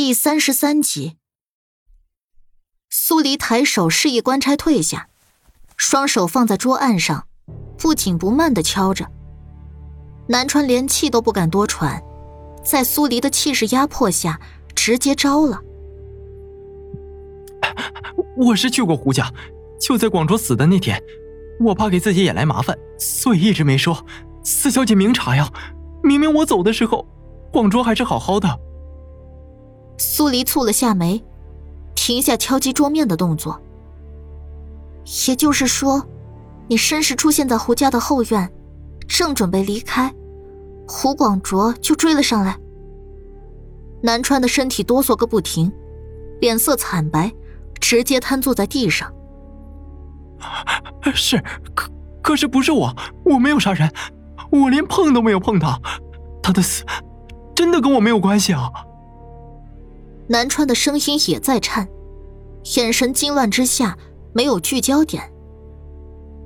第三十三集，苏黎抬手示意官差退下，双手放在桌案上，不紧不慢的敲着。南川连气都不敢多喘，在苏黎的气势压迫下，直接招了。我是去过胡家，就在广卓死的那天，我怕给自己也来麻烦，所以一直没说。四小姐明察呀，明明我走的时候，广卓还是好好的。苏黎蹙了下眉，停下敲击桌面的动作。也就是说，你身时出现在胡家的后院，正准备离开，胡广卓就追了上来。南川的身体哆嗦个不停，脸色惨白，直接瘫坐在地上。是，可可是不是我，我没有杀人，我连碰都没有碰他，他的死真的跟我没有关系啊。南川的声音也在颤，眼神惊乱之下没有聚焦点。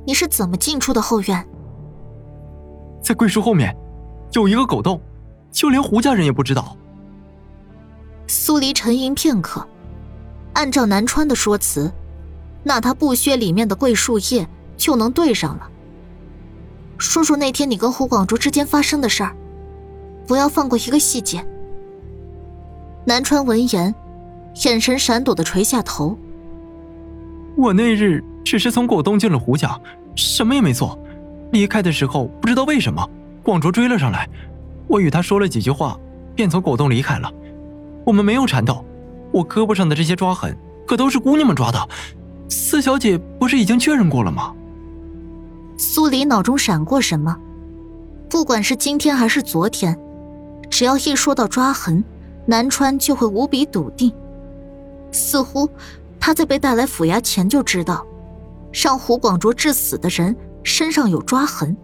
你是怎么进出的后院？在桂树后面，有一个狗洞，就连胡家人也不知道。苏黎沉吟片刻，按照南川的说辞，那他不削里面的桂树叶就能对上了。说说那天你跟胡广卓之间发生的事儿，不要放过一个细节。南川闻言，眼神闪躲的垂下头。我那日只是从果洞进了胡家，什么也没做。离开的时候不知道为什么，广卓追了上来，我与他说了几句话，便从果洞离开了。我们没有缠斗，我胳膊上的这些抓痕可都是姑娘们抓的。四小姐不是已经确认过了吗？苏黎脑中闪过什么？不管是今天还是昨天，只要一说到抓痕。南川就会无比笃定，似乎他在被带来府衙前就知道，让胡广卓致死的人身上有抓痕。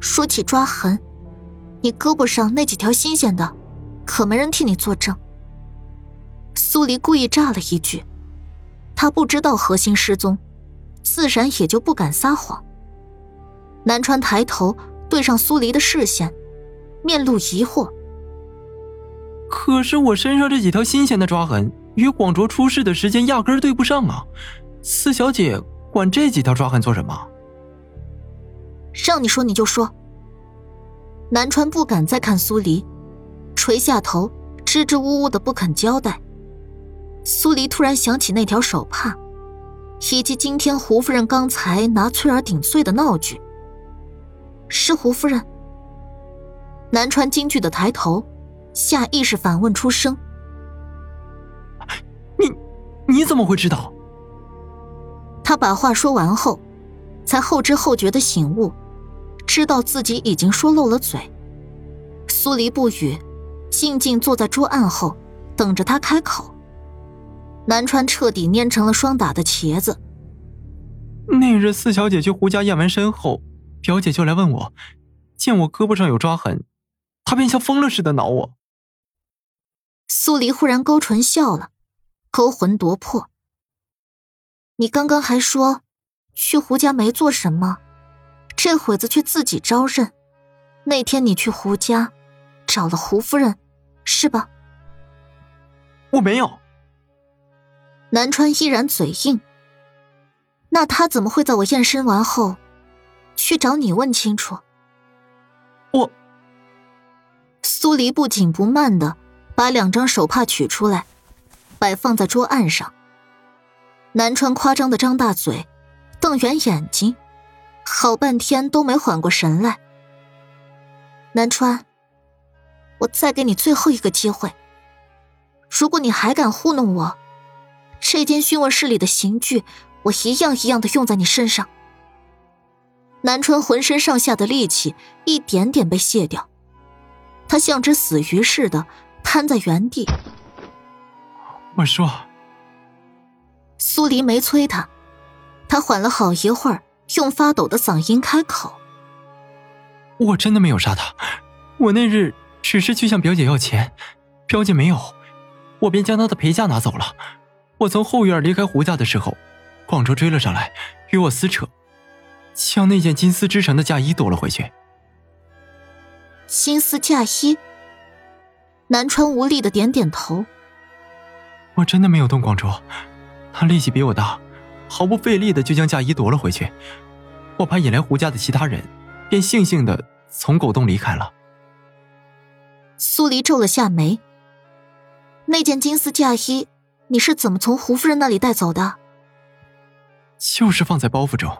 说起抓痕，你胳膊上那几条新鲜的，可没人替你作证。苏黎故意炸了一句，他不知道何心失踪，自然也就不敢撒谎。南川抬头对上苏黎的视线，面露疑惑。可是我身上这几条新鲜的抓痕与广卓出事的时间压根对不上啊！四小姐管这几条抓痕做什么？让你说你就说。南川不敢再看苏黎，垂下头，支支吾吾的不肯交代。苏黎突然想起那条手帕，以及今天胡夫人刚才拿翠儿顶罪的闹剧。是胡夫人。南川惊惧的抬头。下意识反问出声：“你你怎么会知道？”他把话说完后，才后知后觉的醒悟，知道自己已经说漏了嘴。苏黎不语，静静坐在桌案后，等着他开口。南川彻底蔫成了霜打的茄子。那日四小姐去胡家验完身后，表姐就来问我，见我胳膊上有抓痕，她便像疯了似的挠我。苏黎忽然勾唇笑了，勾魂夺魄。你刚刚还说去胡家没做什么，这会子却自己招认。那天你去胡家找了胡夫人，是吧？我没有。南川依然嘴硬。那他怎么会在我验身完后去找你问清楚？我。苏黎不紧不慢的。把两张手帕取出来，摆放在桌案上。南川夸张的张大嘴，瞪圆眼睛，好半天都没缓过神来。南川，我再给你最后一个机会。如果你还敢糊弄我，这间讯问室里的刑具，我一样一样的用在你身上。南川浑身上下的力气一点点被卸掉，他像只死鱼似的。瘫在原地。我说，苏黎没催他，他缓了好一会儿，用发抖的嗓音开口：“我真的没有杀他，我那日只是去向表姐要钱，表姐没有，我便将她的陪嫁拿走了。我从后院离开胡家的时候，广州追了上来，与我撕扯，将那件金丝织成的嫁衣夺了回去。金丝嫁衣。”南川无力的点点头。我真的没有动广卓，他力气比我大，毫不费力的就将嫁衣夺了回去。我怕引来胡家的其他人，便悻悻的从狗洞离开了。苏黎皱了下眉。那件金丝嫁衣，你是怎么从胡夫人那里带走的？就是放在包袱中。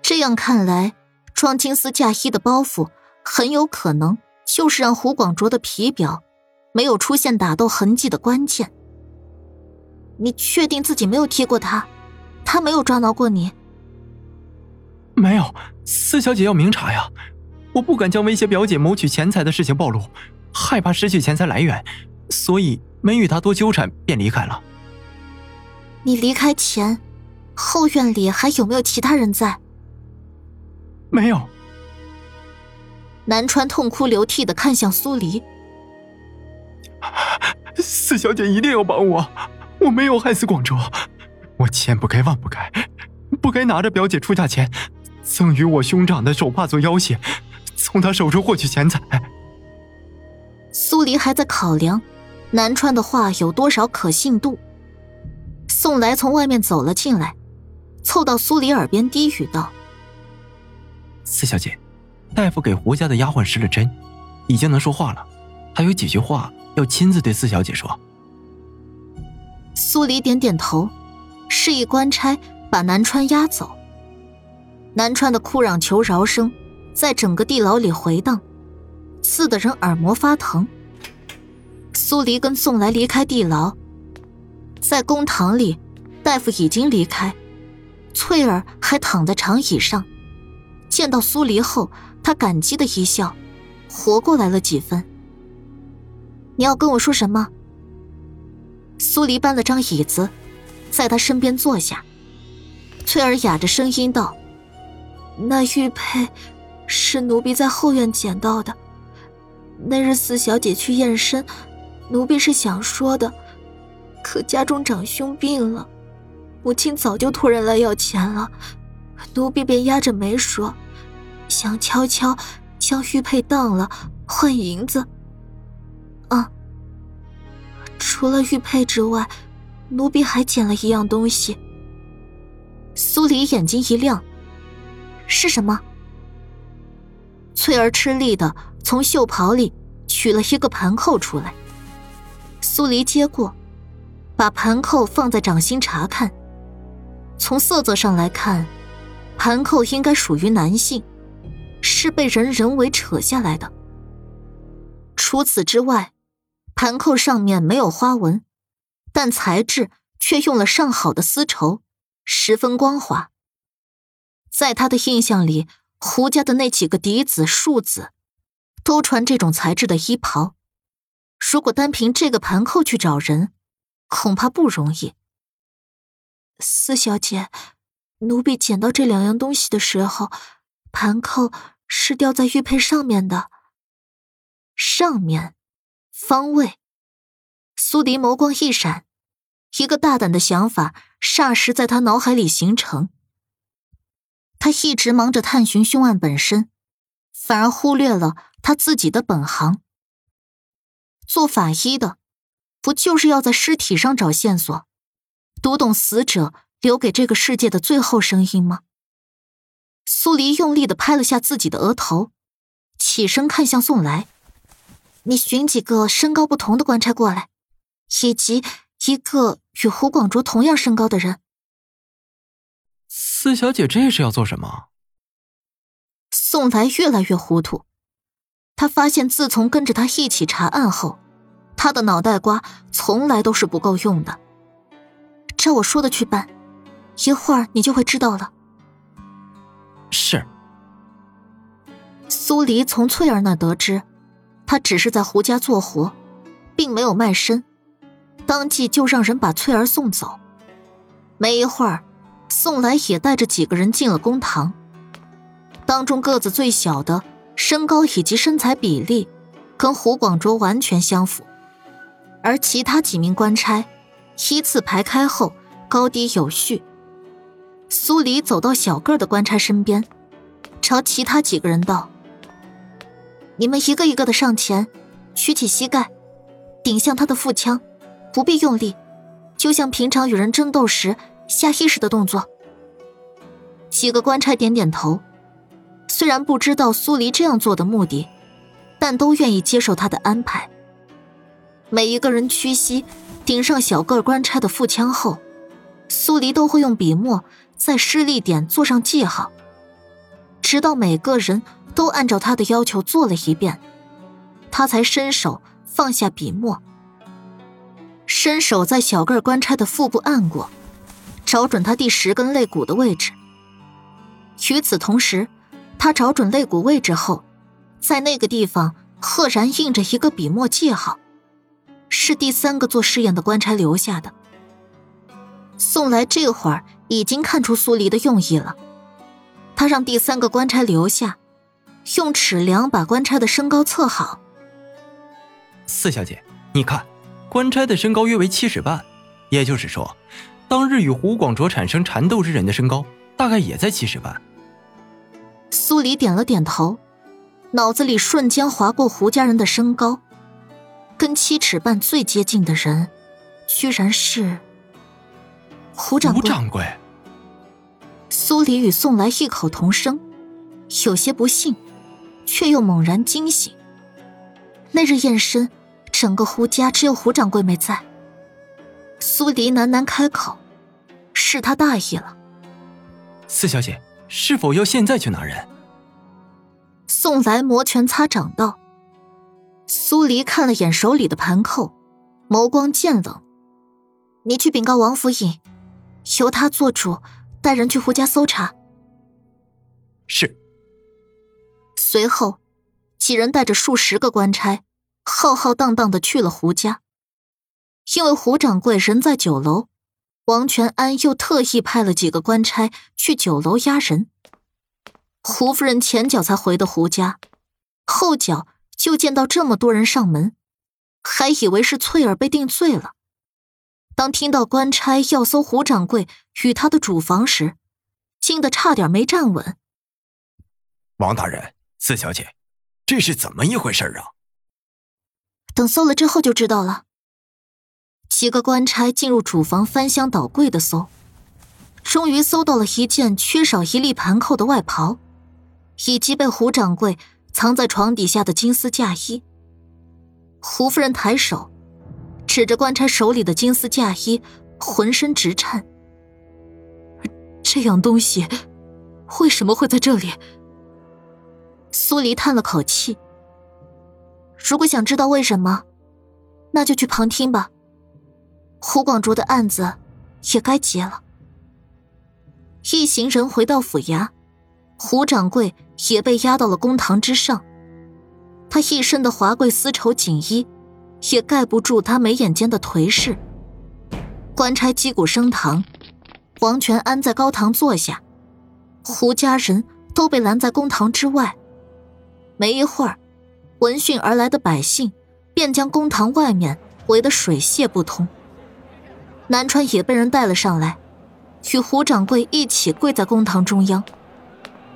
这样看来，装金丝嫁衣的包袱很有可能就是让胡广卓的皮表没有出现打斗痕迹的关键。你确定自己没有踢过他？他没有抓挠过你？没有，四小姐要明察呀！我不敢将威胁表姐谋取钱财的事情暴露，害怕失去钱财来源，所以没与他多纠缠，便离开了。你离开前，后院里还有没有其他人在？没有。南川痛哭流涕的看向苏黎，四小姐一定要帮我，我没有害死广州，我千不该万不该，不该拿着表姐出嫁前，赠与我兄长的手帕做要挟，从他手中获取钱财。苏黎还在考量南川的话有多少可信度。宋来从外面走了进来，凑到苏黎耳边低语道。四小姐，大夫给胡家的丫鬟施了针，已经能说话了。还有几句话要亲自对四小姐说。苏黎点点头，示意官差把南川押走。南川的哭嚷求饶声在整个地牢里回荡，刺得人耳膜发疼。苏黎跟宋来离开地牢，在公堂里，大夫已经离开，翠儿还躺在长椅上。见到苏黎后，他感激的一笑，活过来了几分。你要跟我说什么？苏黎搬了张椅子，在他身边坐下。翠儿哑着声音道：“那玉佩，是奴婢在后院捡到的。那日四小姐去验身，奴婢是想说的，可家中长兄病了，母亲早就托人来要钱了。”奴婢便压着没说，想悄悄将玉佩当了换银子。啊，除了玉佩之外，奴婢还捡了一样东西。苏黎眼睛一亮，是什么？翠儿吃力的从袖袍里取了一个盘扣出来。苏黎接过，把盘扣放在掌心查看。从色泽上来看。盘扣应该属于男性，是被人人为扯下来的。除此之外，盘扣上面没有花纹，但材质却用了上好的丝绸，十分光滑。在他的印象里，胡家的那几个嫡子、庶子，都穿这种材质的衣袍。如果单凭这个盘扣去找人，恐怕不容易。四小姐。奴婢捡到这两样东西的时候，盘扣是吊在玉佩上面的。上面，方位。苏迪眸光一闪，一个大胆的想法霎时在他脑海里形成。他一直忙着探寻凶案本身，反而忽略了他自己的本行。做法医的，不就是要在尸体上找线索，读懂死者？留给这个世界的最后声音吗？苏黎用力的拍了下自己的额头，起身看向宋来：“你寻几个身高不同的官差过来，以及一个与胡广卓同样身高的人。”四小姐这是要做什么？宋来越来越糊涂，他发现自从跟着他一起查案后，他的脑袋瓜从来都是不够用的。照我说的去办。一会儿你就会知道了。是。苏黎从翠儿那得知，他只是在胡家做活，并没有卖身，当即就让人把翠儿送走。没一会儿，宋来也带着几个人进了公堂。当中个子最小的，身高以及身材比例，跟胡广卓完全相符，而其他几名官差，依次排开后，高低有序。苏黎走到小个的官差身边，朝其他几个人道：“你们一个一个的上前，屈起膝盖，顶向他的腹腔，不必用力，就像平常与人争斗时下意识的动作。几个官差点点头，虽然不知道苏黎这样做的目的，但都愿意接受他的安排。每一个人屈膝顶上小个官差的腹腔后，苏黎都会用笔墨在施力点做上记号，直到每个人都按照他的要求做了一遍，他才伸手放下笔墨，伸手在小个官差的腹部按过，找准他第十根肋骨的位置。与此同时，他找准肋骨位置后，在那个地方赫然印着一个笔墨记号，是第三个做试验的官差留下的。宋来这会儿已经看出苏黎的用意了，他让第三个官差留下，用尺量把官差的身高测好。四小姐，你看，官差的身高约为七尺半，也就是说，当日与胡广卓产生缠斗之人的身高大概也在七尺半。苏黎点了点头，脑子里瞬间划过胡家人的身高，跟七尺半最接近的人，居然是胡掌柜。胡掌柜。苏黎与宋来异口同声，有些不信，却又猛然惊醒。那日宴深，整个胡家只有胡掌柜没在。苏黎喃喃开口：“是他大意了。”四小姐。是否要现在去拿人？宋来摩拳擦掌道。苏黎看了眼手里的盘扣，眸光渐冷。你去禀告王府尹，由他做主，带人去胡家搜查。是。随后，几人带着数十个官差，浩浩荡荡的去了胡家。因为胡掌柜人在酒楼。王全安又特意派了几个官差去酒楼押人。胡夫人前脚才回的胡家，后脚就见到这么多人上门，还以为是翠儿被定罪了。当听到官差要搜胡掌柜与他的主房时，惊得差点没站稳。王大人，四小姐，这是怎么一回事啊？等搜了之后就知道了。几个官差进入主房，翻箱倒柜的搜，终于搜到了一件缺少一粒盘扣的外袍，以及被胡掌柜藏在床底下的金丝嫁衣。胡夫人抬手，指着官差手里的金丝嫁衣，浑身直颤。这样东西为什么会在这里？苏黎叹了口气。如果想知道为什么，那就去旁听吧。胡广卓的案子也该结了。一行人回到府衙，胡掌柜也被押到了公堂之上。他一身的华贵丝绸锦衣，也盖不住他眉眼间的颓势。官差击鼓升堂，王全安在高堂坐下，胡家人都被拦在公堂之外。没一会儿，闻讯而来的百姓便将公堂外面围得水泄不通。南川也被人带了上来，与胡掌柜一起跪在公堂中央。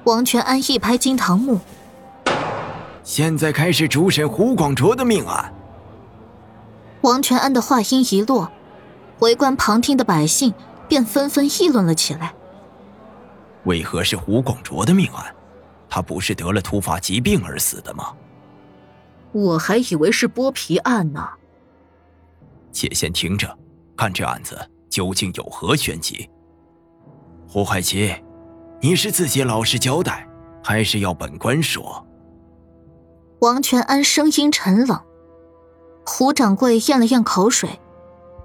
王全安一拍惊堂木：“现在开始主审胡广卓的命案。”王全安的话音一落，围观旁听的百姓便纷纷议论了起来：“为何是胡广卓的命案？他不是得了突发疾病而死的吗？”我还以为是剥皮案呢。且先听着。看这案子究竟有何玄机？胡海奇，你是自己老实交代，还是要本官说？王全安声音沉冷。胡掌柜咽了咽口水，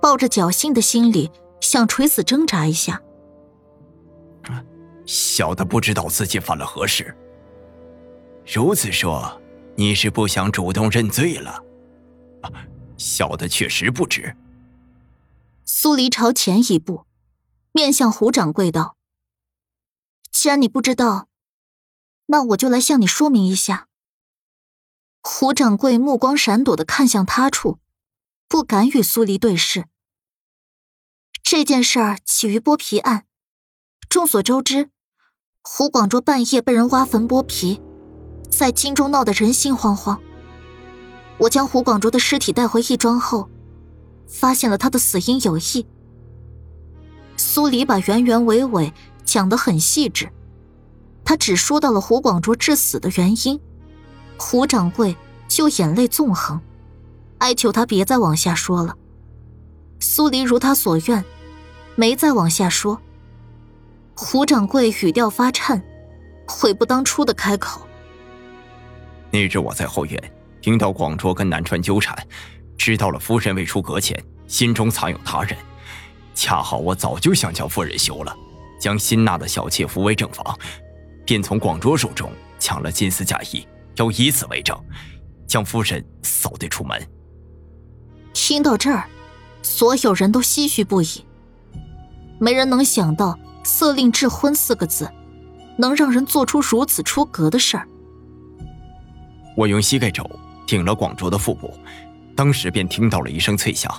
抱着侥幸的心理想垂死挣扎一下。小的不知道自己犯了何事。如此说，你是不想主动认罪了？小的确实不知。苏黎朝前一步，面向胡掌柜道：“既然你不知道，那我就来向你说明一下。”胡掌柜目光闪躲的看向他处，不敢与苏黎对视。这件事儿起于剥皮案，众所周知，胡广卓半夜被人挖坟剥皮，在京中闹得人心惶惶。我将胡广卓的尸体带回义庄后，发现了他的死因有异。苏黎把原原委委讲得很细致，他只说到了胡广卓致死的原因，胡掌柜就眼泪纵横，哀求他别再往下说了。苏黎如他所愿，没再往下说。胡掌柜语调发颤，悔不当初的开口：“那日我在后院。”听到广卓跟南川纠缠，知道了夫人未出阁前心中藏有他人，恰好我早就想将夫人休了，将新纳的小妾扶为正房，便从广卓手中抢了金丝嫁衣，要以此为证，将夫人扫地出门。听到这儿，所有人都唏嘘不已。没人能想到“色令智昏”四个字，能让人做出如此出格的事儿。我用膝盖肘。顶了广卓的腹部，当时便听到了一声脆响，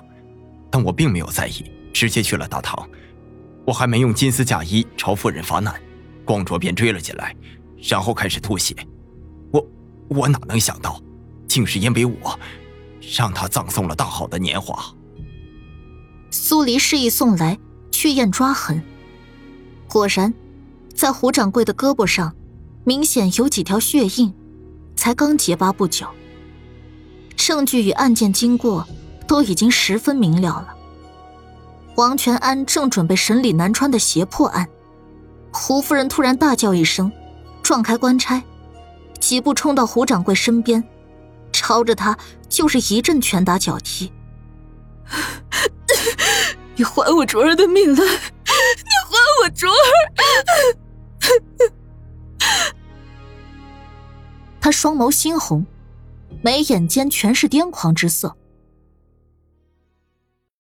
但我并没有在意，直接去了大堂。我还没用金丝嫁衣朝妇人发难，广卓便追了进来，然后开始吐血。我哪能想到，竟是因为我，让他葬送了大好的年华。苏黎示意送来去验抓痕，果然，在胡掌柜的胳膊上，明显有几条血印，才刚结疤不久。证据与案件经过都已经十分明了了。王全安正准备审理南川的胁迫案，胡夫人突然大叫一声，撞开官差，几步冲到胡掌柜身边，朝着他就是一阵拳打脚踢。你还我卓儿的命来！你还我卓儿！他双眸猩红。眉眼间全是癫狂之色。